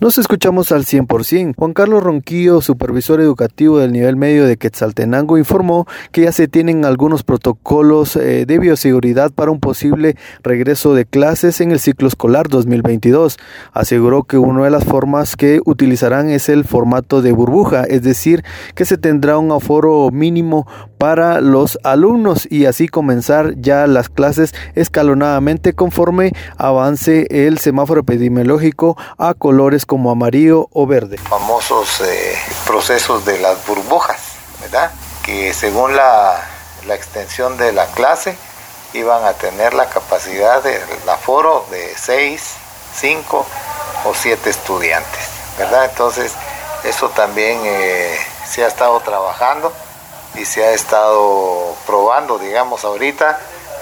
Nos escuchamos al 100%. Juan Carlos Ronquillo, supervisor educativo del nivel medio de Quetzaltenango, informó que ya se tienen algunos protocolos eh, de bioseguridad para un posible regreso de clases en el ciclo escolar 2022. Aseguró que una de las formas que utilizarán es el formato de burbuja, es decir, que se tendrá un aforo mínimo para los alumnos y así comenzar ya las clases escalonadamente conforme avance el semáforo epidemiológico a colores como amarillo o verde. Famosos eh, procesos de las burbujas, ¿verdad? Que según la, la, extensión de la clase iban a tener la capacidad del aforo de 6, 5 o 7 estudiantes, ¿verdad? Entonces, eso también eh, se ha estado trabajando y se ha estado probando, digamos, ahorita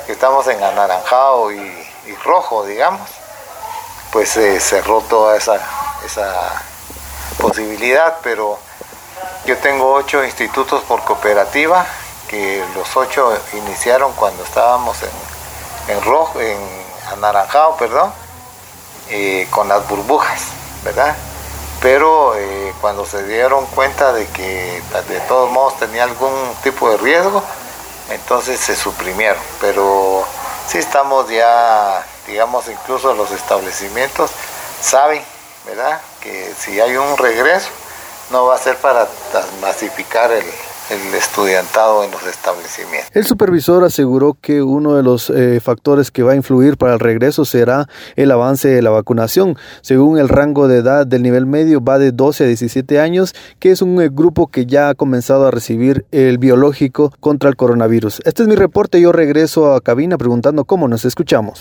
que estamos en anaranjado y, rojo, digamos, pues eh, cerró toda esa esa posibilidad, pero yo tengo ocho institutos por cooperativa, que los ocho iniciaron cuando estábamos en, rojo, en anaranjado, perdón, eh, con las burbujas, ¿verdad? Pero cuando se dieron cuenta de que de todos modos tenía algún tipo de riesgo, entonces se suprimieron. Pero sí estamos ya, digamos, incluso los establecimientos saben ¿verdad? Que si hay un regreso, no va a ser para masificar el, el estudiantado en los establecimientos. El supervisor aseguró que uno de los eh, factores que va a influir para el regreso será el avance de la vacunación. Según el rango de edad del nivel medio va de 12 a 17 años, que es un eh, grupo que ya ha comenzado a recibir el biológico contra el coronavirus. Este es mi reporte, yo regreso a cabina preguntando cómo nos escuchamos.